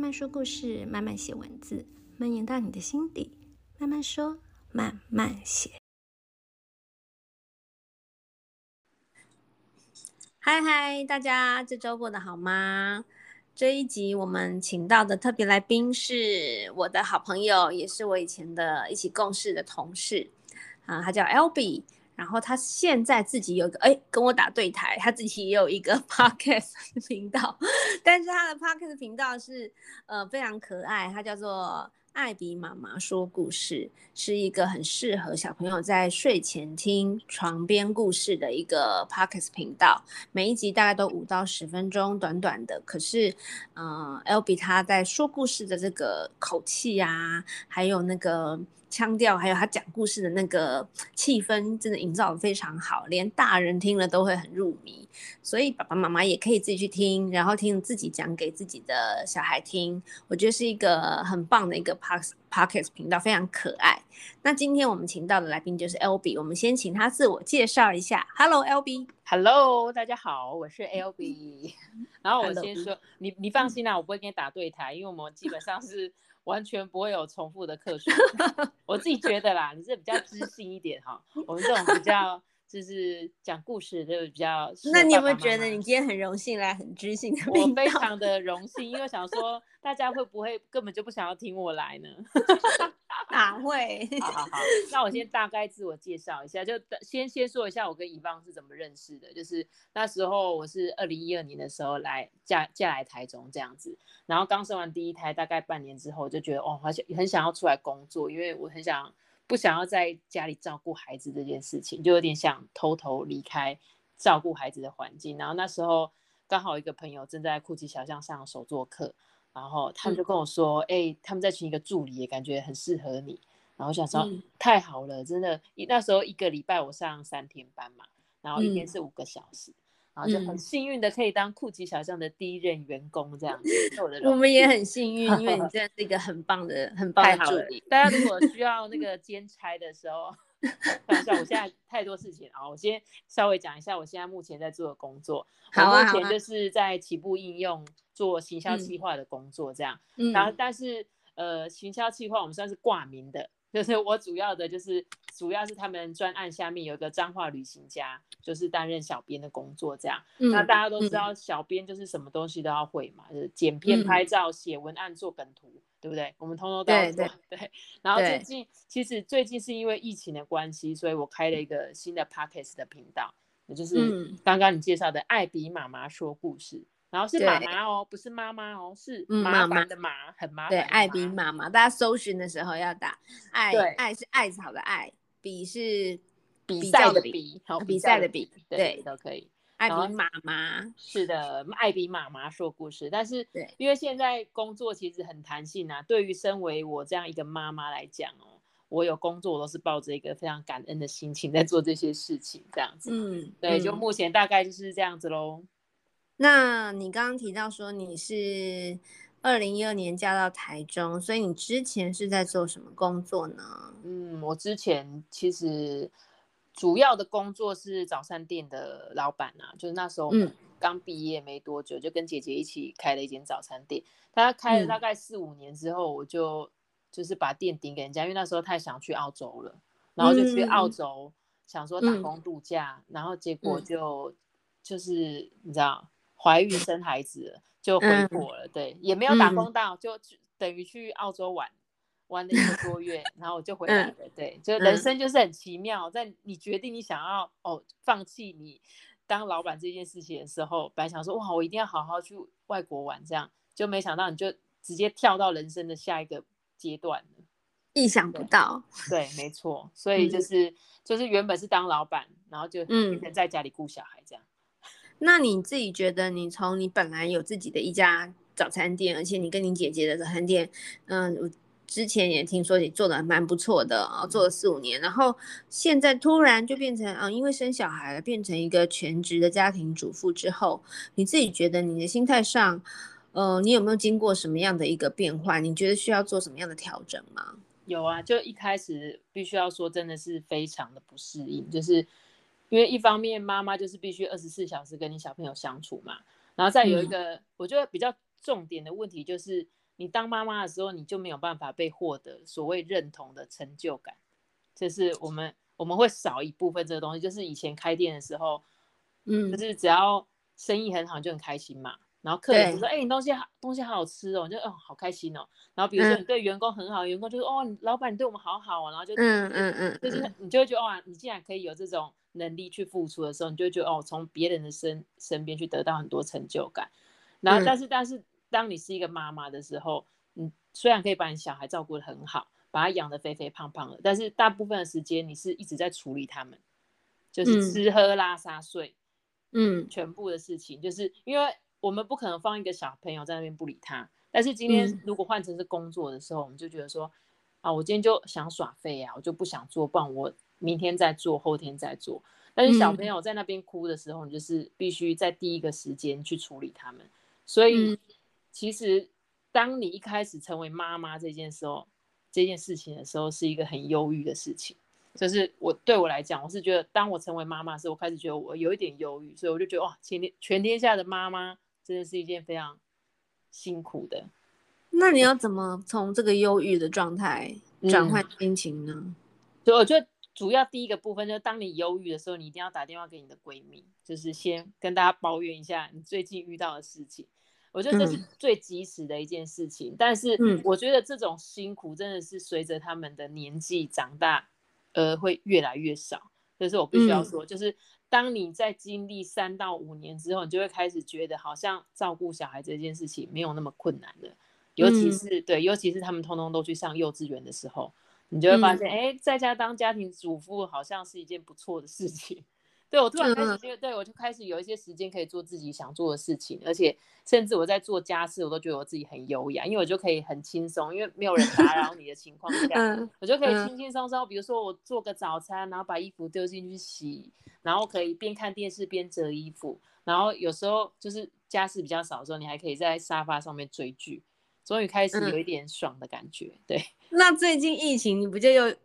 慢慢说故事，慢慢写文字，蔓延到你的心底。慢慢说，慢慢写。嗨嗨，大家这周过得好吗？这一集我们请到的特别来宾是我的好朋友，也是我以前的一起共事的同事啊，他叫 Albee。然后他现在自己有个哎，跟我打对台，他自己也有一个 podcast 频道，但是他的 podcast 频道是呃非常可爱，它叫做艾比妈妈说故事，是一个很适合小朋友在睡前听床边故事的一个 podcast 频道，每一集大概都五到十分钟，短短的。可是，呃，Albee 他在说故事的这个口气啊，还有那个。腔调还有他讲故事的那个气氛，真的营造的非常好，连大人听了都会很入迷。所以爸爸妈妈也可以自己去听，然后听自己讲给自己的小孩听。我觉得是一个很棒的一个 Podcast 频道，非常可爱。那今天我们请到的来宾就是 Albee，我们先请他自我介绍一下。Hello，大家好，我是 Albee。然后我先说，你你放心啦，我不会跟你打对台，因为我们基本上是。完全不会有重复的课数，我自己觉得啦，你是比较知性一点哈，我们这种比较就是讲故事就比较。那你有没有觉得你今天很荣幸来很知性的？我非常的荣幸，因为想说大家会不会根本就不想要听我来呢？哪会？好好好，那我先大概自我介绍一下，就先先说一下我跟宜芳是怎么认识的。就是那时候我是二零一二年的时候来嫁嫁来台中这样子，然后刚生完第一胎，大概半年之后就觉得哦，好像很想要出来工作，因为我很想不想要在家里照顾孩子这件事情，就有点想偷偷离开照顾孩子的环境。然后那时候刚好一个朋友正在酷奇小巷上手作课。然后他们就跟我说：“哎、嗯欸，他们在请一个助理，也感觉很适合你。”然后我想说：“嗯、太好了，真的！那时候一个礼拜我上三天班嘛，然后一天是五个小时，嗯、然后就很幸运的可以当酷奇小象的第一任员工这样子。我，我们也很幸运，因为你 真的是一个很棒的、很棒的助理。大家如果需 要那个兼差的时候。”看一下，我现在太多事情啊！我先稍微讲一下我现在目前在做的工作。好啊，我目前就是在起步应用做行销计划的工作，这样。嗯。然后，但是呃，行销计划我们算是挂名的，就是我主要的就是主要是他们专案下面有一个彰化旅行家，就是担任小编的工作，这样。嗯。那大家都知道，小编就是什么东西都要会嘛，就是剪片、拍照、写文案、做梗图。对不对？我们通通都要做。对，对。然后最近，其实最近是因为疫情的关系，所以我开了一个新的 Podcast 的频道，也就是刚刚你介绍的艾比妈妈说故事。然后是妈妈哦，不是妈妈哦，是麻烦的麻，很麻烦。对，艾比妈妈，大家搜寻的时候要打爱，爱是艾草的爱，比是比赛的比，好，比赛的比，对，都可以。艾比妈妈是的，艾比妈妈说故事，但是因为现在工作其实很弹性啊。对于身为我这样一个妈妈来讲哦，我有工作我都是抱着一个非常感恩的心情在做这些事情，这样子。嗯，对，就目前大概就是这样子喽。那你刚刚提到说你是二零一二年嫁到台中，所以你之前是在做什么工作呢？嗯，我之前其实。主要的工作是早餐店的老板啊，就是那时候刚毕业没多久，就跟姐姐一起开了一间早餐店。他开了大概四五年之后，我就就是把店顶给人家，因为那时候太想去澳洲了，然后就去澳洲想说打工度假，然后结果就就是你知道怀孕生孩子了，就回国了。对，也没有打工到，就等于去澳洲玩。玩了一个多月，然后我就回来了。嗯、对，就人生就是很奇妙，嗯、在你决定你想要哦放弃你当老板这件事情的时候，本来想说哇，我一定要好好去外国玩，这样就没想到你就直接跳到人生的下一个阶段了，意想不到。对，对，没错。所以就是、嗯、就是原本是当老板，然后就变成在家里顾小孩这样、嗯。那你自己觉得，你从你本来有自己的一家早餐店，而且你跟你姐姐的早餐店，嗯。之前也听说你做的蛮不错的啊，做了四五年，然后现在突然就变成啊，因为生小孩了，变成一个全职的家庭主妇之后，你自己觉得你的心态上，呃，你有没有经过什么样的一个变化？你觉得需要做什么样的调整吗？有啊，就一开始必须要说，真的是非常的不适应，就是因为一方面妈妈就是必须二十四小时跟你小朋友相处嘛，然后再有一个、嗯、我觉得比较重点的问题就是。你当妈妈的时候，你就没有办法被获得所谓认同的成就感，就是我们我们会少一部分这个东西。就是以前开店的时候，嗯，就是只要生意很好就很开心嘛。然后客人就说：“哎、欸，你东西好，东西好好吃哦。”就哦，好开心哦。然后比如说你对员工很好，嗯、员工就说：“哦，老板你对我们好好哦。”然后就嗯嗯嗯，就是你就会觉得哇，你竟然可以有这种能力去付出的时候，你就觉得哦，从别人的身身边去得到很多成就感。然后但是、嗯、但是当你是一个妈妈的时候，你虽然可以把你小孩照顾得很好，把他养得肥肥胖胖的，但是大部分的时间你是一直在处理他们，就是吃喝拉撒睡，嗯，全部的事情，就是因为。我们不可能放一个小朋友在那边不理他，但是今天如果换成是工作的时候，嗯、我们就觉得说，啊，我今天就想耍废啊，我就不想做，不然我明天再做，后天再做。但是小朋友在那边哭的时候，你就是必须在第一个时间去处理他们。所以，其实当你一开始成为妈妈这件时候，这件事情的时候，是一个很忧郁的事情。就是我对我来讲，我是觉得，当我成为妈妈的时候，我开始觉得我有一点忧郁，所以我就觉得哇，全天全天下的妈妈。真的是一件非常辛苦的。那你要怎么从这个忧郁的状态转换心情呢？嗯，所以我觉得主要第一个部分就是，当你忧郁的时候，你一定要打电话给你的闺蜜，就是先跟大家抱怨一下你最近遇到的事情。我觉得这是最及时的一件事情。嗯，但是我觉得这种辛苦真的是随着他们的年纪长大，呃，会越来越少。这是我必须要说，就是。当你在经历三到五年之后，你就会开始觉得好像照顾小孩这件事情没有那么困难了，尤其是、嗯、对，尤其是他们通通都去上幼稚园的时候，你就会发现，哎、嗯，在家当家庭主妇好像是一件不错的事情。对，我突然开始觉得，对，我就开始有一些时间可以做自己想做的事情，而且甚至我在做家事，我都觉得我自己很优雅，因为我就可以很轻松，因为没有人打扰你的情况下，我就可以轻轻松松，比如说我做个早餐，然后把衣服丢进去洗，然后可以边看电视边折衣服，然后有时候就是家事比较少的时候，你还可以在沙发上面追剧，终于开始有一点爽的感觉。对，那最近疫情你不就又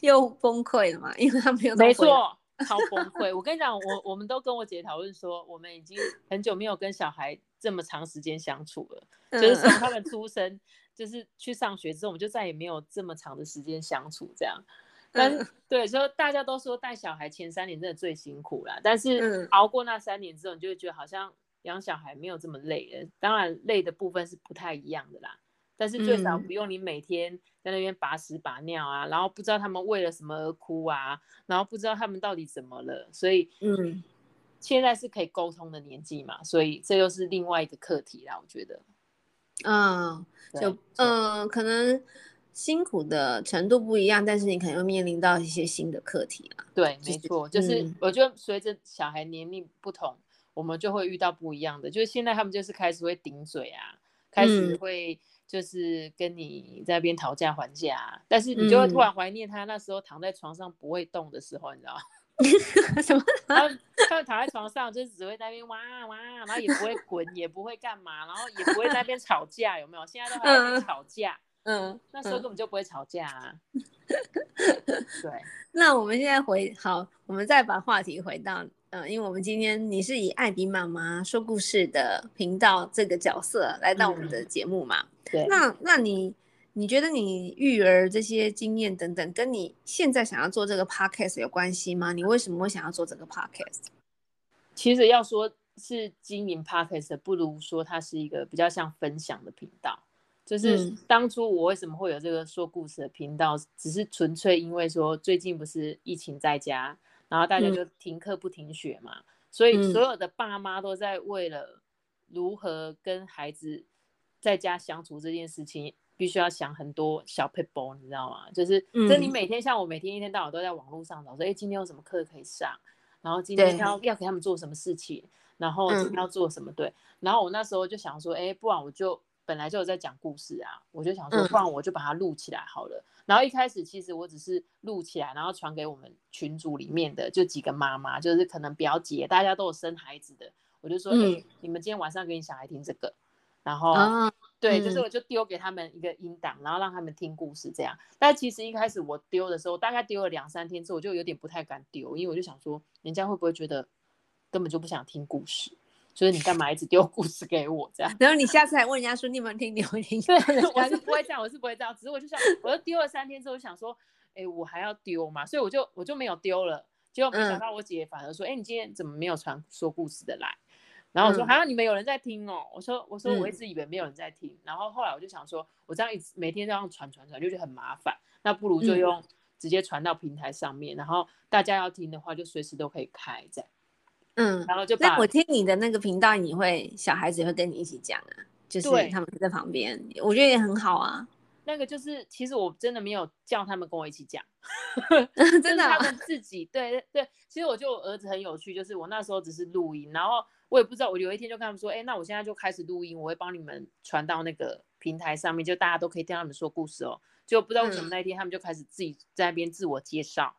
又崩溃了吗？因为他没有没错。超崩溃！我跟你讲，我我们都跟我姐讨论说，我们已经很久没有跟小孩这么长时间相处了。就是从他们出生，就是去上学之后，我们就再也没有这么长的时间相处这样。但是对，所以大家都说带小孩前三年真的最辛苦了，但是熬过那三年之后，你就会觉得好像养小孩没有这么累的。当然累的部分是不太一样的啦。但是最少不用你每天在那边拔屎拔尿啊，嗯、然后不知道他们为了什么而哭啊，然后不知道他们到底怎么了，所以嗯，现在是可以沟通的年纪嘛，所以这又是另外一个课题啦，我觉得，嗯，就嗯、呃，可能辛苦的程度不一样，但是你可能会面临到一些新的课题啊。对，没错，就是我觉得随着小孩年龄不同，我们就会遇到不一样的，就是现在他们就是开始会顶嘴啊，开始会。就是跟你在那边讨价还价，但是你就会突然怀念他那时候躺在床上不会动的时候，你知道吗？什么？他他躺在床上就是只会在那边哇哇，然后也不会滚，也不会干嘛，然后也不会在那边吵架，有没有？现在都还在吵架，嗯，那时候根本就不会吵架啊。对，那我们现在回好，我们再把话题回到。嗯，因为我们今天你是以艾比妈妈说故事的频道这个角色来到我们的节目嘛？嗯、对。那那你你觉得你育儿这些经验等等，跟你现在想要做这个 podcast 有关系吗？你为什么会想要做这个 podcast？其实要说是经营 podcast，不如说它是一个比较像分享的频道。就是当初我为什么会有这个说故事的频道，嗯、只是纯粹因为说最近不是疫情在家。然后大家就停课不停学嘛，嗯、所以所有的爸妈都在为了如何跟孩子在家相处这件事情，必须要想很多小撇步，你知道吗？就是，这你每天像我每天一天到晚都在网络上找说，哎，今天有什么课可以上，然后今天要要给他们做什么事情，然后今天要做什么，对。然后我那时候就想说，哎，不然我就本来就有在讲故事啊，我就想说，不然我就把它录起来好了。然后一开始其实我只是录起来，然后传给我们群组里面的就几个妈妈，就是可能表姐，大家都有生孩子的，我就说，哎、嗯，你们今天晚上给你小孩听这个，然后、啊、对，就是我就丢给他们一个音档，然后让他们听故事这样。但其实一开始我丢的时候，大概丢了两三天之后，我就有点不太敢丢，因为我就想说，人家会不会觉得根本就不想听故事？就是你干嘛一直丢故事给我这样？然后你下次还问人家说你有没有听，你有没有听？对，我是不会这样，我是不会这样。只是我就想，我就丢了三天之后，想说，哎、欸，我还要丢嘛，所以我就我就没有丢了。结果没想到我姐反而说，哎、嗯欸，你今天怎么没有传说故事的来？然后我说，好、嗯、像、啊、你们有人在听哦。我说，我说我一直以为没有人在听。嗯、然后后来我就想说，我这样一直每天这样传传传，就觉得很麻烦。那不如就用直接传到平台上面，嗯、然后大家要听的话，就随时都可以开这样。嗯，然后就把我听你的那个频道，你会小孩子也会跟你一起讲啊，就是他们在旁边，我觉得也很好啊。那个就是，其实我真的没有叫他们跟我一起讲，真的，他们自己对对对。其实我就我儿子很有趣，就是我那时候只是录音，然后我也不知道，我有一天就跟他们说，哎，那我现在就开始录音，我会帮你们传到那个平台上面，就大家都可以听他们说故事哦。就不知道为什么那一天他们就开始自己在那边自我介绍。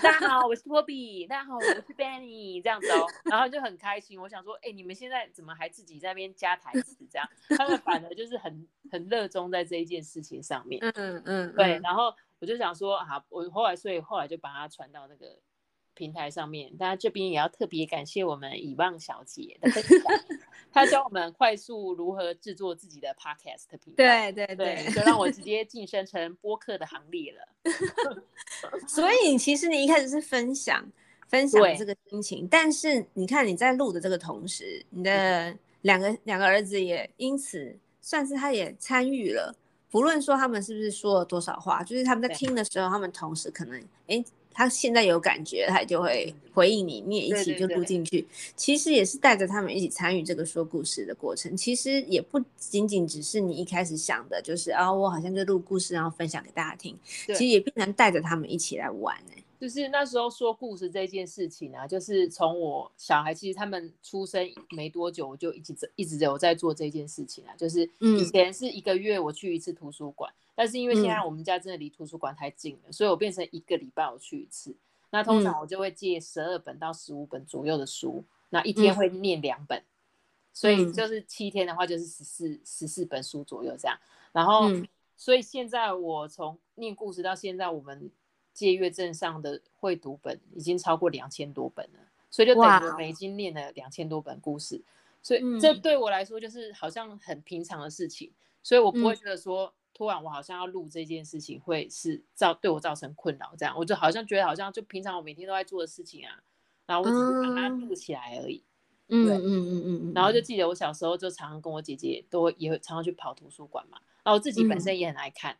大家好，我是托比。大家好，我是 Benny。这样子哦，然后就很开心。我想说，哎、欸，你们现在怎么还自己在那边加台词？这样，他们反而就是很很热衷在这一件事情上面。嗯嗯，嗯对。然后我就想说，啊，我后来所以后来就把它传到那个平台上面。大家这边也要特别感谢我们以望小姐的分享。他教我们快速如何制作自己的 podcast 频道，对对对，对，就让我直接晋升成播客的行列了。所以其实你一开始是分享分享这个心情，但是你看你在录的这个同时，你的两个两个儿子也因此算是他也参与了，不论说他们是不是说了多少话，就是他们在听的时候，他们同时可能哎。他现在有感觉，他就会回应你，你也一起就录进去。对对对，其实也是带着他们一起参与这个说故事的过程。其实也不仅仅只是你一开始想的，就是啊、哦，我好像就录故事，然后分享给大家听。其实也必然带着他们一起来玩呢。就是那时候说故事这件事情啊，就是从我小孩其实他们出生没多久，我就一直一直有在做这件事情啊。就是以前是一个月我去一次图书馆，嗯、但是因为现在我们家真的离图书馆太近了，嗯、所以我变成一个礼拜我去一次。那通常我就会借十二本到十五本左右的书，那一天会念两本，嗯、所以就是七天的话就是十四十四本书左右这样。然后，嗯、所以现在我从念故事到现在，我们。借阅证上的会读本已经超过两千多本了，所以就等于我们已经念了两千多本故事，所以这对我来说就是好像很平常的事情，所以我不会觉得说突然我好像要录这件事情会是造对我造成困扰这样，我就好像觉得好像就平常我每天都在做的事情啊，然后我只是把它录起来而已，嗯嗯嗯嗯嗯，然后就记得我小时候就常常跟我姐姐都会也会常常去跑图书馆嘛，然后我自己本身也很爱看。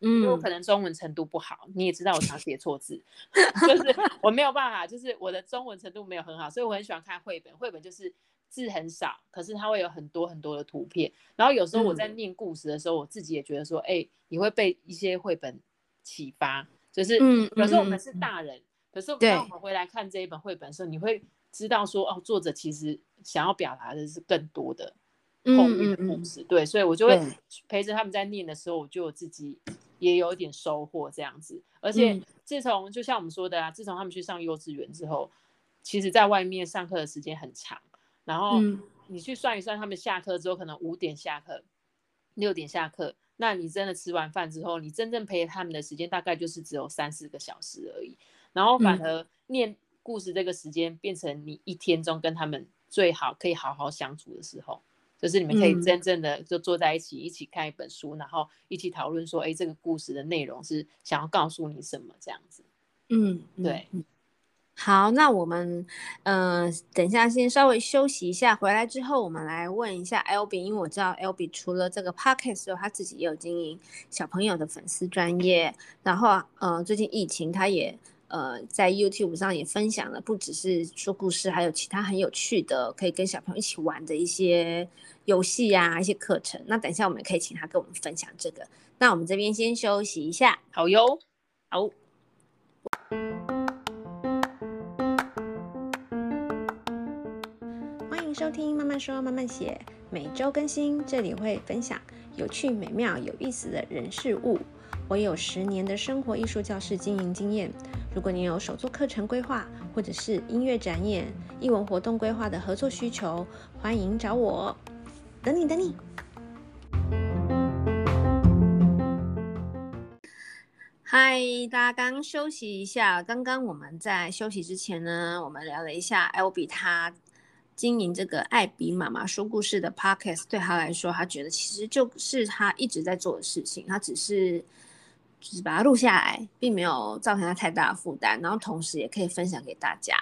嗯，因为我可能中文程度不好，你也知道我常写错字，就是我没有办法，就是我的中文程度没有很好，所以我很喜欢看绘本。绘本就是字很少，可是它会有很多很多的图片。然后有时候我在念故事的时候，嗯、我自己也觉得说，哎、欸，你会被一些绘本启发。就是有时候我们是大人，嗯嗯、可是当我们回来看这一本绘本的时候，你会知道说，哦，作者其实想要表达的是更多的后面的故事。嗯嗯嗯、对，所以我就会陪着他们在念的时候，我就有自己。也有一点收获这样子，而且自从就像我们说的啊，自从他们去上幼稚园之后，其实在外面上课的时间很长，然后你去算一算，他们下课之后可能五点下课，六点下课，那你真的吃完饭之后，你真正陪他们的时间大概就是只有三四个小时而已，然后反而念故事这个时间变成你一天中跟他们最好可以好好相处的时候。就是你们可以真正的就坐在一起，嗯、一起看一本书，然后一起讨论说，哎，这个故事的内容是想要告诉你什么这样子。嗯，对。好，那我们嗯、等一下先稍微休息一下，回来之后我们来问一下 L B，因为我知道 L B 除了这个 p o c k e t 之后，他自己也有经营小朋友的粉丝专业，然后呃，最近疫情他也。呃，在 YouTube 上也分享了，不只是说故事，还有其他很有趣的，可以跟小朋友一起玩的一些游戏呀，一些课程。那等一下我们可以请他跟我们分享这个。那我们这边先休息一下，好哟，好。听《慢慢说慢慢写》，每周更新，这里会分享有趣、美妙、有意思的人事物。我有十年的生活艺术教室经营经验。如果你有手作课程规划，或者是音乐展演、艺文活动规划的合作需求，欢迎找我。等你，等你。嗨，大家刚休息一下。刚刚我们在休息之前呢，我们聊了一下 Albee 他经营这个艾比妈妈说故事的 podcast，对他来说，他觉得其实就是他一直在做的事情，他只是只是把它录下来，并没有造成他太大的负担，然后同时也可以分享给大家。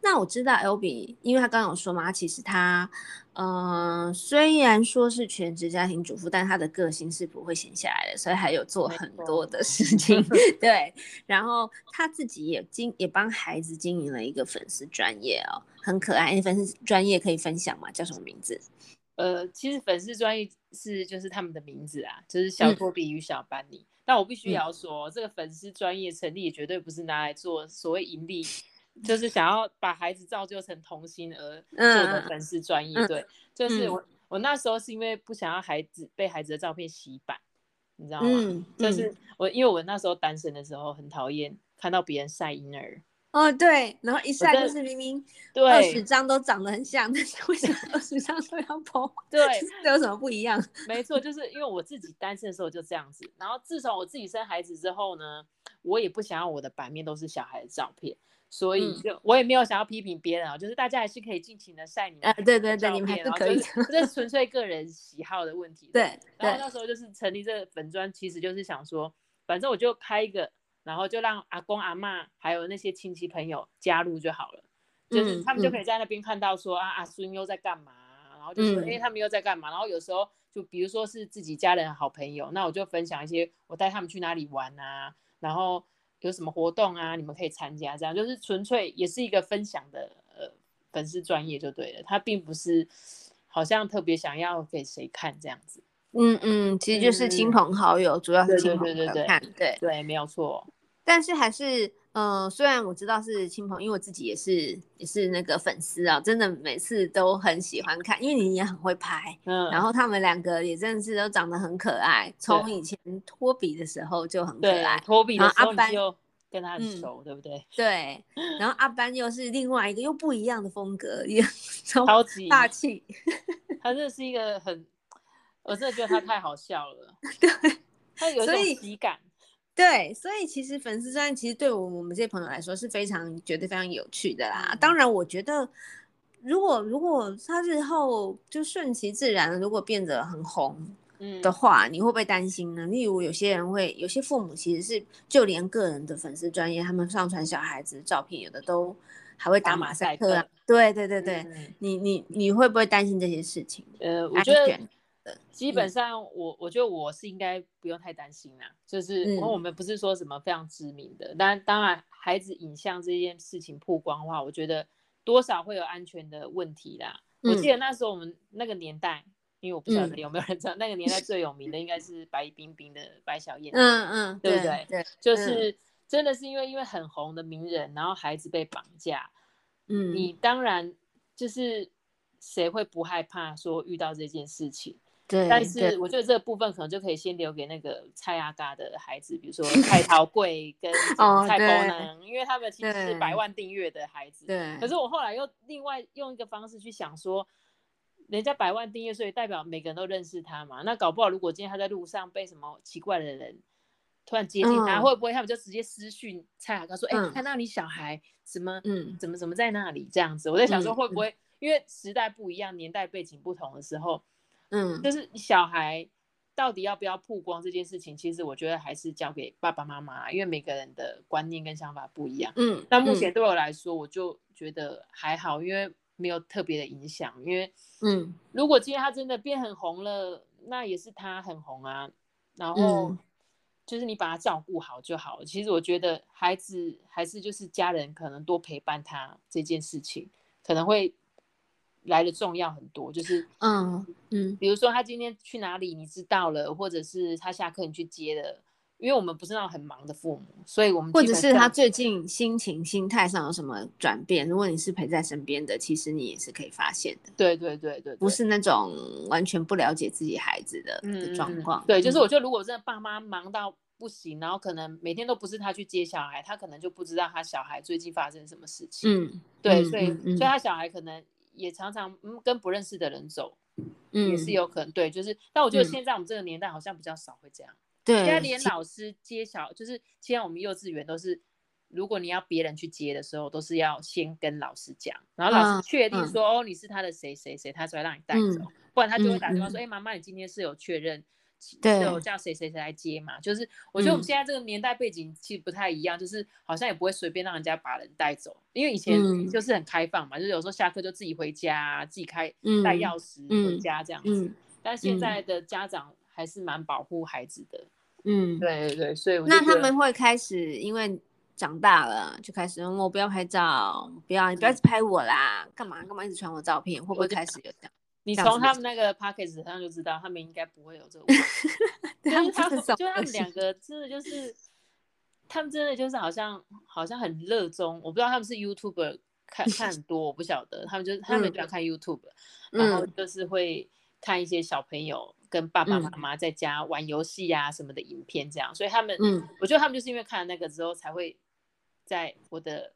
那我知道 L B，因为他刚刚有说嘛，其实他，嗯、呃，虽然说是全职家庭主妇，但她的个性是不会闲下来的，所以还有做很多的事情。对，然后她自己也经也帮孩子经营了一个粉丝专业哦，很可爱。粉丝专业可以分享吗？叫什么名字？呃，其实粉丝专业是就是他们的名字啊，就是小托比与小班尼。嗯、但我必须要说，嗯、这个粉丝专业成立也绝对不是拿来做所谓盈利。就是想要把孩子造就成童星而做的粉丝专业，对，就是我我那时候是因为不想要孩子被孩子的照片洗版，你知道吗？嗯，就是我因为我那时候单身的时候很讨厌看到别人晒婴儿。哦，对，然后一晒就是明明对二十张都长得很像，但是为什么二十张都要 po？对，这有什么不一样？没错，就是因为我自己单身的时候就这样子，然后自从我自己生孩子之后呢，我也不想要我的版面都是小孩的照片。所以就我也没有想要批评别人啊，嗯、就是大家还是可以尽情的晒你们对对对，你们还是可以，这是纯。粹个人喜好的问题。对，然后那。时候就是成立这个粉砖，其实就是想说，反正我就开一个，然后就让阿公阿妈还有那些亲戚朋友加入就好了，就是他们就可以在那边看到说、嗯、啊阿孙又在干嘛，然后就说哎、嗯、他们又在干嘛，然后有时候就比如说是自己家人好朋友，那我就分享一些我带他们去哪里玩啊，然后。有什么活动啊？你们可以参加，这样就是纯粹也是一个分享的呃粉丝专业就对了，他并不是好像特别想要给谁看这样子。嗯嗯，其实就是亲朋好友，嗯、主要是亲朋好友看，对对，对，对，对，没有错。但是还是呃，虽然我知道是亲朋，因为我自己也是也是那个粉丝啊，真的每次都很喜欢看，因为你也很会拍，嗯，然后他们两个也真的是都长得很可爱，从以前托比的时候就很可爱，托比的时候你就跟他很熟，嗯、对不对？对，然后阿班又是另外一个又不一样的风格，也超级大气，他真的是一个很，我真的觉得他太好笑了，对，他有一种喜感。对，所以其实粉丝专页其实对我我们这些朋友来说是非常觉得非常有趣的啦。当然，我觉得如果如果他日后就顺其自然，如果变得很红的话，嗯、你会不会担心呢？例如有些人会，有些父母其实是就连个人的粉丝专业，他们上传小孩子的照片，有的都还会打马赛克啊。对对对对，嗯、你你你会不会担心这些事情？呃，我觉得。基本上我，我我觉得我是应该不用太担心啦。就是我们不是说什么非常知名的，但当然孩子影像这件事情曝光的话，我觉得多少会有安全的问题啦。我记得那时候我们那个年代，因为我不晓得有没有人知道，那个年代最有名的应该是白冰冰的白小燕，嗯嗯，对不对？对，就是真的是因为因为很红的名人，然后孩子被绑架，嗯，你当然就是谁会不害怕说遇到这件事情？对，但是我觉得这个部分可能就可以先留给那个蔡阿嘎的孩子，比如说蔡桃贵跟 蔡波能，因为他们其实是百万订阅的孩子。对。可是我后来又另外用一个方式去想说，人家百万订阅，所以代表每个人都认识他嘛。那搞不好如果今天他在路上被什么奇怪的人突然接近他，会不会他们就直接私讯蔡阿嘎说：“哎，看到你小孩什么，嗯，怎么怎么在那里这样子？”我在想说会不会，因为时代不一样，年代背景不同的时候。嗯，就是小孩到底要不要曝光这件事情，其实我觉得还是交给爸爸妈妈，因为每个人的观念跟想法不一样。嗯，但目前对我来说，我就觉得还好，因为没有特别的影响。因为，嗯，如果今天他真的变很红了，那也是他很红啊。然后，就是你把他照顾好就好了。其实我觉得孩子还是就是家人可能多陪伴他这件事情，可能会。来的重要很多，就是嗯嗯，比如说他今天去哪里，你知道了，或者是他下课你去接了，因为我们不是那种很忙的父母，所以我们或者是他最近心情心态上有什么转变，如果你是陪在身边的，其实你也是可以发现的。对对对对，对，不是那种完全不了解自己孩子的、嗯、的状况。对，就是我觉得如果真的爸妈忙到不行，然后可能每天都不是他去接小孩，他可能就不知道他小孩最近发生什么事情。嗯，对，所以、所以他小孩可能。也常常嗯跟不认识的人走，嗯，也是有可能对，就是，但我觉得现在我们这个年代好像比较少会这样，对，现在连老师接小，就是现在我们幼稚园都是如果你要别人去接的时候，都是要先跟老师讲，然后老师确定说、嗯、哦你是他的谁谁谁，他才会让你带走，嗯、不然他就会打电话说，哎、嗯，妈、欸、妈，你今天是有确认，对，有叫谁谁谁来接嘛？就是我觉得我们现在这个年代背景其实不太一样，就是好像也不会随便让人家把人带走，因为以前就是很开放嘛，嗯、就是有时候下课就自己回家，自己开带钥匙回家这样子。但现在的家长还是蛮保护孩子的。嗯，对对对，所以我那他们会开始因为。长大了就开始，我不要拍照，不要你不要一直拍我啦，干嘛干嘛一直传我照片，会不会开始有这样？你从他。们那个 p a c k a g e 上就知道，他们应该不会有这个问题。就是他们，就他们两个真的。就是，他们真的就是好像好像很热衷，我不知道他们是 YouTuber 看看很多，我不晓得，他们就是他们喜欢看 YouTube，、嗯、然后就是会看一些小朋友跟爸爸妈妈在家玩游戏啊什么的影片这样，所以他们，嗯，我觉得他们就是因为看了那个之后才会。在我的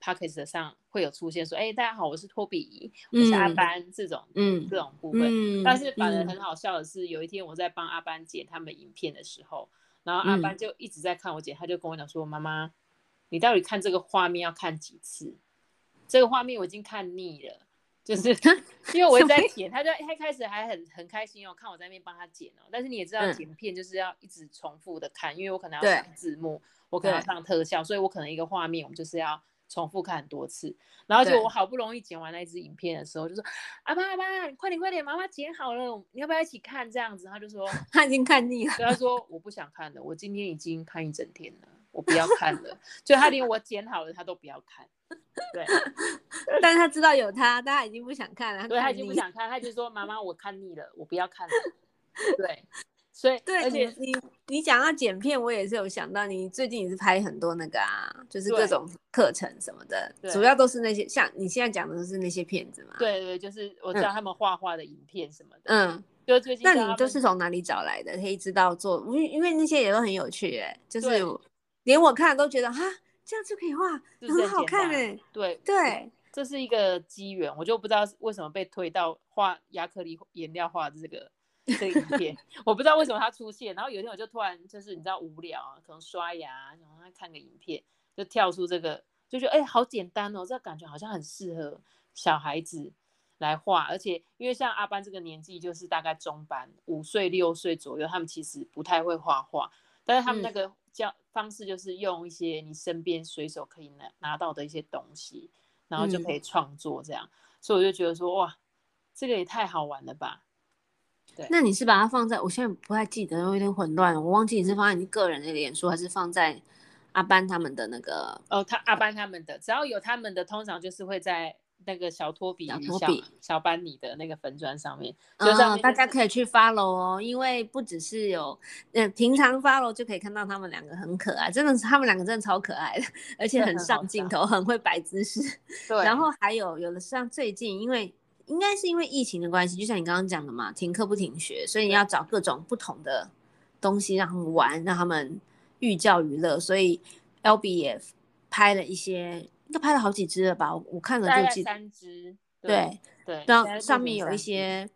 p a c k a g e 上会有出现说，哎、欸，大家好，我是托比，我是阿班、嗯、这种，嗯，这种部分。嗯、但是反而很好笑的是，嗯、有一天我在帮阿班剪他们影片的时候，然后阿班就一直在看我剪，他就跟我讲说，妈妈，你到底看这个画面要看几次？这个画面我已经看腻了，就是 因为我在剪，他就一开始还很很开心哦，看我在那边帮他剪哦。但是你也知道，剪片就是要一直重复的看，因为我可能要上字幕。我可能要上特效，所以我可能一个画面我们就是要重复看很多次。然后就我好不容易剪完那一支影片的时候，就说：“阿爸阿爸，你快点快点，妈妈剪好了，你要不要一起看？”这样子，他就说 他已经看腻了。他说：“我不想看了，我今天已经看一整天了，我不要看了。”就他连我剪好了他都不要看。对，但是他知道有他，但他已经不想看了。对，他已经不想看，他就说：“ 妈妈，我看腻了，我不要看了。”对。所以，对，而且你你讲到剪片，我也是有想到，你最近也是拍很多那个啊，就是各种课程什么的，主要都是那些像你现在讲的都是那些片子嘛。对对，就是我知道他们画画的影片什么的。嗯，就最近。那你都是从哪里找来的？可以知道做，因为因为那些也都很有趣，哎，就是连我看都觉得哈，这样就可以画，很好看哎。对对，这是一个机缘，我就不知道为什么被推到画亚克力颜料画这个。这个影片我不知道为什么它出现，然后有一天我就突然就是你知道无聊啊，可能刷牙，然后看个影片，就跳出这个，就觉得哎、欸，好简单哦，这个感觉好像很适合小孩子来画，而且因为像阿班这个年纪就是大概中班，五岁六岁左右，他们其实不太会画画，但是他们那个教方式就是用一些你身边随手可以拿拿到的一些东西，然后就可以创作这样，嗯、所以我就觉得说哇，这个也太好玩了吧。那你是把它放在，我现在不太记得，有点混乱，我忘记你是放在你个人的脸书，还是放在阿班他们的那个？哦，他阿班他们的，只要有他们的，通常就是会在那个小托比、小托比、小班尼的那个粉砖上面，嗯、就是大家可以去 follow 哦，因为不只是有，嗯、呃，平常 follow 就可以看到他们两个很可爱，真的是他们两个真的超可爱的，而且很上镜头，很，很会摆姿势。对，然后还有有的像最近因为。应该是因为疫情的关系，就像你刚刚讲的嘛，停课不停学，所以你要找各种不同的东西让他们玩，让他们寓教于乐。所以 Albee 也拍了一些，应该拍了好几支了吧？我看了就记得三支。对对，然后上面有一些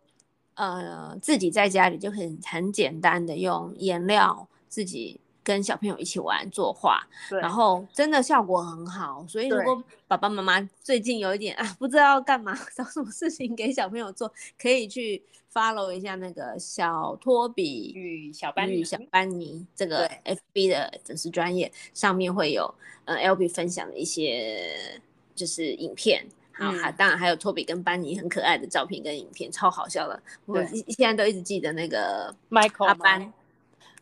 呃，自己在家里就很很简单的用颜料自己。跟小朋友一起玩作画，然后真的效果很好。所以如果爸爸妈妈最近有一点啊，不知道要干嘛，找什么事情给小朋友做，可以去 follow 一下那个小托比与小班与小班尼这个 FB 的粉丝专页，上面会有呃 Albee 分享的一些就是影片，好，还、嗯、当然还有托比跟班尼很可爱的照片跟影片，超好笑的。我现在都一直记得那个 Michael 阿班。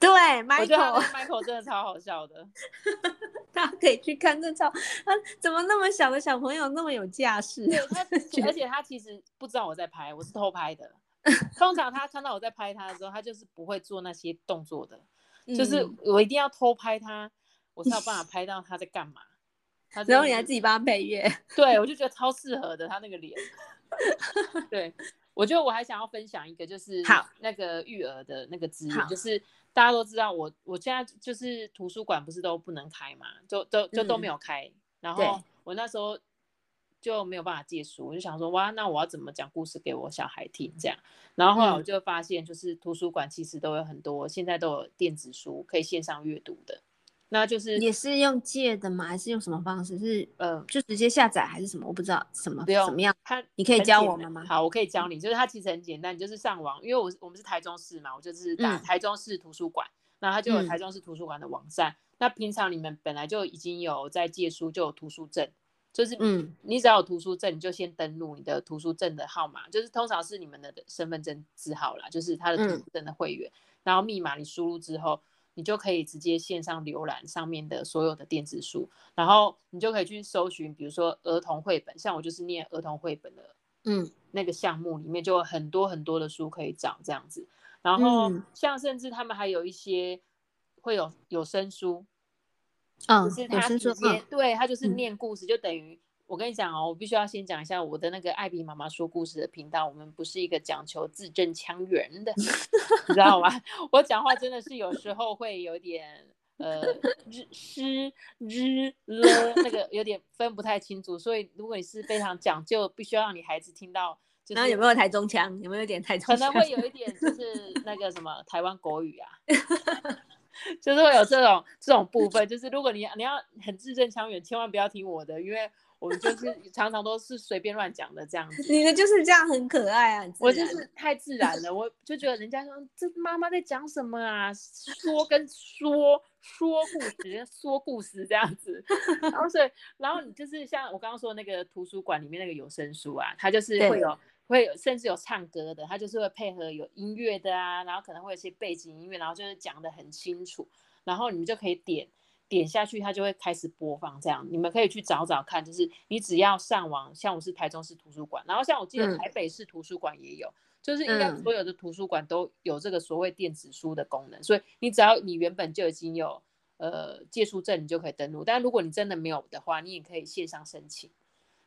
对，Michael，Michael Michael 真的超好笑的，大家可以去看这超，他怎么那么小的小朋友那么有架势？对，他而且他其实不知道我在拍，我是偷拍的。通常他看到我在拍他的时候，他就是不会做那些动作的，嗯、就是我一定要偷拍他，我才有办法 拍到他在干嘛。他然后你还自己帮他配乐，对，我就觉得超适合的，他那个脸。对，我觉得我还想要分享一个，就是好那个育儿的那个资源，就是。大家都知道我，我现在就是图书馆不是都不能开嘛，就都就都没有开。嗯、然后我那时候就没有办法借书，我就想说，哇，那我要怎么讲故事给我小孩听？这样，然后后来我就发现，就是图书馆其实都有很多，现在都有电子书可以线上阅读的。那就是也是用借的吗？还是用什么方式？是呃，就直接下载还是什么？我不知道什么，不用怎么样？他你可以教我们吗？好，我可以教你。就是它其实很简单，你就是上网，因为我我们是台中市嘛，我就是打台中市图书馆，那、嗯、它就有台中市图书馆的网站。嗯、那平常你们本来就已经有在借书，就有图书证。就是，嗯，你只要有图书证，你就先登录你的图书证的号码，就是通常是你们的身份证字号啦，就是他的图书证的会员，嗯、然后密码你输入之后，你就可以直接线上浏览上面的所有的电子书，然后你就可以去搜寻，比如说儿童绘本，像我就是念儿童绘本的，嗯，那个项目里面就有很多很多的书可以找这样子，然后像甚至他们还有一些会有有声书。嗯，就是他直接，对，他就是念故事，嗯、就等于我跟你讲哦，我必须要先讲一下我的那个艾比妈妈说故事的频道，我们不是一个讲求字正腔圆的，你知道吗？我讲话真的是有时候会有点呃日诗日了，那个有点分不太清楚，所以如果你是非常讲究，必须要让你孩子听到，就是，然后有没有台中腔？有没有点台中腔？可能会有一点，就 是那个什么台湾国语啊。就是会有这种这种部分，就是如果你你要很字正腔圆，千万不要听我的，因为我们就是 常常都是随便乱讲的这样子。你的就是这样很可爱啊，我就是太自然了，我就觉得人家说这妈妈在讲什么啊，说跟说说故事，说故事这样子。然后所以，然后你就是像我刚刚说的那个图书馆里面那个有声书啊，它就是会有。会有甚至有唱歌的，他就是会配合有音乐的啊，然后可能会有些背景音乐，然后就是讲的很清楚，然后你们就可以点点下去，它就会开始播放。这样你们可以去找找看，就是你只要上网，像我是台中市图书馆，然后像我记得台北市图书馆也有，嗯、就是应该所有的图书馆都有这个所谓电子书的功能，所以你只要你原本就已经有呃借书证，你就可以登录。但如果你真的没有的话，你也可以线上申请。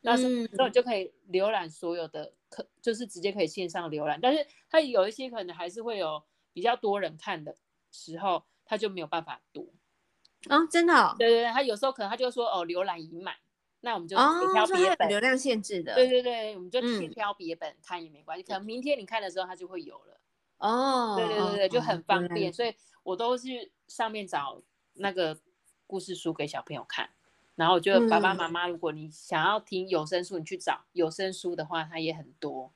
那是，那你就可以浏览所有的课，就是直接可以线上浏览。但是它有一些可能还是会有比较多人看的时候，它就没有办法读。啊、哦，真的、哦？对对对，他有时候可能他就说哦，浏览已满，那我们就挑别本、哦、流量限制的。对对对，我们就挑别本看也没关系。嗯、可能明天你看的时候，它就会有了。哦，对对对对，就很方便。哦、所以我都是上面找那个故事书给小朋友看。然后我觉得爸爸妈妈，如果你想要听有声书，嗯、你去找有声书的话，它也很多。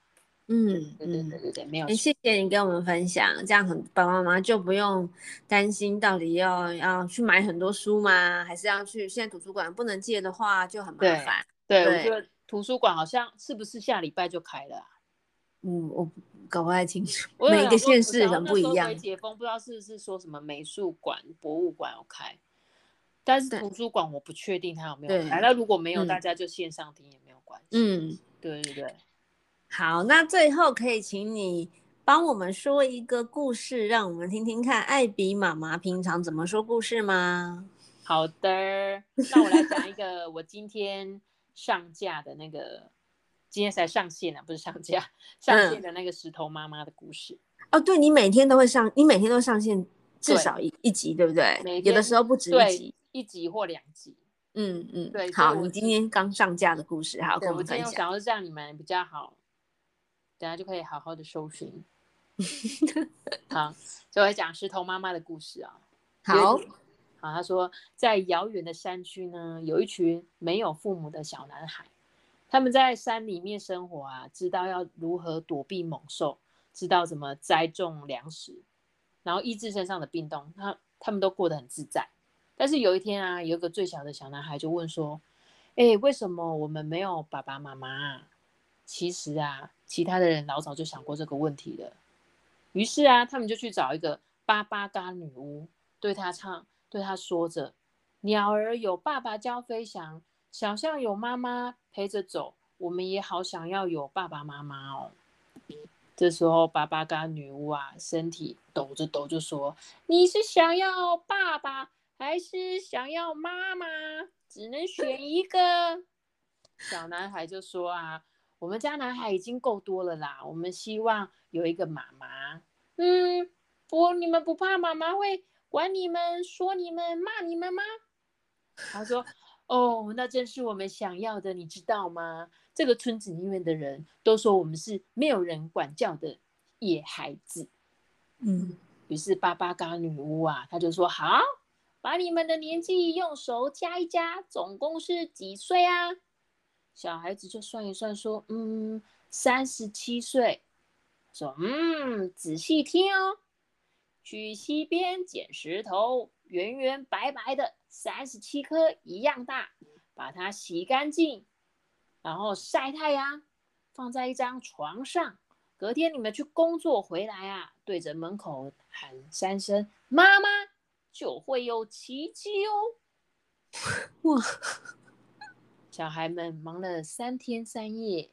嗯，对对对对对，没有。谢谢你跟我们分享，这样很爸爸妈妈就不用担心到底要要去买很多书吗？还是要去现在图书馆不能借的话就很麻烦。对，对，我觉得图书馆好像是不是下礼拜就开了、啊？嗯，我搞不太清楚，每个县市很不一样。解封不知道是不是说什么美术馆、博物馆要开。但是图书馆我不确定它有没有开，那如果没有，大家就线上听也没有关系。嗯，对对对。好，那最后可以请你帮我们说一个故事，让我们听听看艾比妈妈平常怎么说故事吗？好的，那我来讲一个我今天上架的那个，今天才上线啊，不是上架，上线的那个石头妈妈的故事。哦，对，你每天都会上，你每天都上线至少一一集，对不对？有的时候不止一集。一集或两集，嗯嗯，对。好，你今天刚上架的故事，好，跟我们分享。我想要让你们比较好，等下就可以好好的搜寻。好，就会讲石头妈妈的故事啊。好，好，他说在遥远的山区呢，有一群没有父母的小男孩，他们在山里面生活啊，知道要如何躲避猛兽，知道怎么栽种粮食，然后医治身上的病痛，他他们都过得很自在。但是有一天啊，有一个最小的小男孩就问说：“哎，为什么我们没有爸爸妈妈啊？”其实啊，其他的人老早就想过这个问题了。于是啊，他们就去找一个巴巴嘎女巫，对他唱，对他说着：“鸟儿有爸爸教飞翔，小象有妈妈陪着走，我们也好想要有爸爸妈妈哦。”这时候，巴巴嘎女巫啊，身体抖着抖就说：“你是想要爸爸？”还是想要妈妈，只能选一个。小男孩就说：“啊，我们家男孩已经够多了啦，我们希望有一个妈妈。”嗯，不，你们不怕妈妈会管你们、说你们、骂你们吗？他说：“哦，那正是我们想要的，你知道吗？这个村子里面的人都说我们是没有人管教的野孩子。”嗯，于是巴巴嘎女巫啊，她就说：“好。”把你们的年纪用手加一加，总共是几岁啊？小孩子就算一算，说：“嗯，三十七岁。”说：“嗯，仔细听哦，去溪边捡石头，圆圆白白的，三十七颗一样大，把它洗干净，然后晒太阳，放在一张床上。隔天你们去工作回来啊，对着门口喊三声‘妈妈’。”就会有奇迹哦！哇，小孩们忙了三天三夜，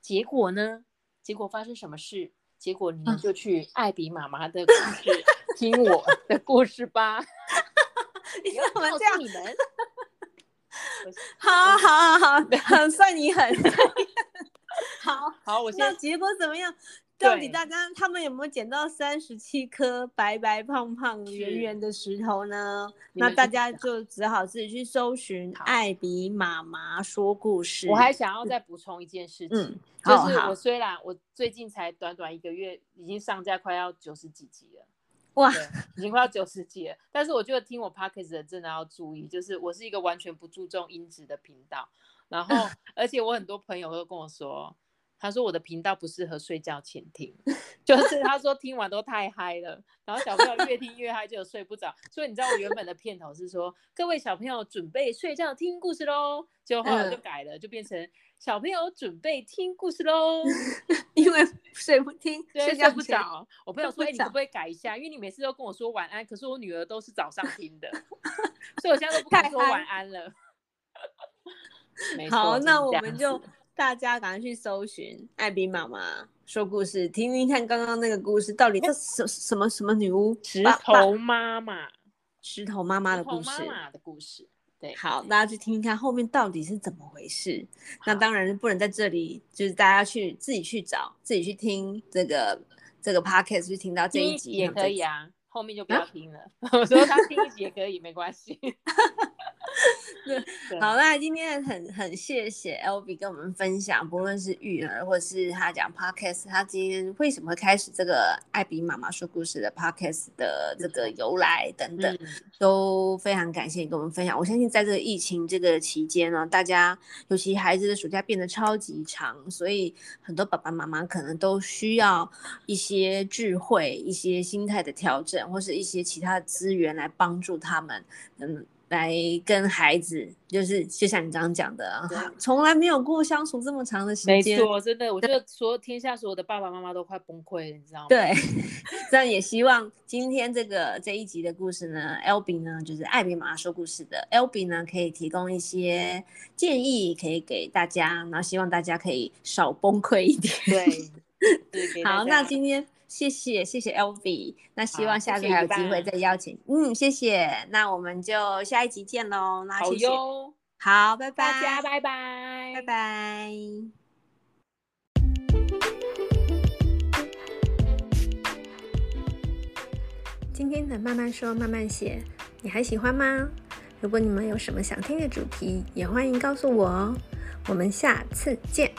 结果呢？结果发生什么事？结果你们就去艾比妈妈的故事，听我的故事吧。你怎么这样？你们好好好好，算你狠。好好，我那结果怎么样？到底大家他们有没有捡到三十七颗白白胖胖圆圆的石头呢？那大家就只好自己去搜寻艾比妈妈说故事。我还想要再补充一件事情，嗯、就是我虽然我最近才短短一个月已经上架快要九十几集了，哇，已经快要九十集了。但是我觉得听我 podcast 的真的要注意，就是我是一个完全不注重音质的频道，然后 而且我很多朋友都跟我说。他说我的频道不适合睡觉前听，就是他说听完都太嗨了，然后小朋友越听越嗨，就睡不着。所以你知道我原本的片头是说各位小朋友准备睡觉听故事喽，结果后来就改了，就变成小朋友准备听故事喽，因为睡不听，对，睡不着。我朋友说，哎，你可不可以改一下？因为你每次都跟我说晚安，可是我女儿都是早上听的，所以我现在都不敢说晚安了。好，那我们就。大家赶快去搜寻艾比妈妈说故事，听听看刚刚那个故事到底是什什么什么女巫？石头妈妈，石头妈妈的故事。妈妈的故事，对，好，大家去听听看后面到底是怎么回事。那当然不能在这里，就是大家去自己去找，自己去听这个这个 podcast 去听到这一集也可以啊，后面就不要听了。啊、我说他听一集也可以，没关系。对，好，啦今天很很谢谢 Albee 跟我们分享，不论是育儿或是他讲 Podcast，他今天为什么会开始这个艾比妈妈说故事的 Podcast 的这个由来等等，嗯、都非常感谢你跟我们分享。我相信在这个疫情这个期间呢，大家尤其孩子的暑假变得超级长，所以很多爸爸妈妈可能都需要一些智慧、一些心态的调整，或是一些其他的资源来帮助他们，嗯。来跟孩子，就是就像你刚刚讲的，从来没有过相处这么长的时间。没错，真的，我觉得所有天下所有的爸爸妈妈都快崩溃了，你知道吗？对，这样也希望今天这个这一集的故事呢，Albee 呢，就是艾比妈妈说故事的 Albee 呢，可以提供一些建议，可以给大家，然后希望大家可以少崩溃一点。对，对 好，那今天。谢谢谢谢 Albee，那希望下次还有机会再邀请。谢谢嗯，谢谢，那我们就下一集见喽。那谢谢，好，好，拜拜，大家拜拜，拜拜。今天的慢慢说慢慢写，你还喜欢吗？如果你们有什么想听的主题，也欢迎告诉我哦。我们下次见。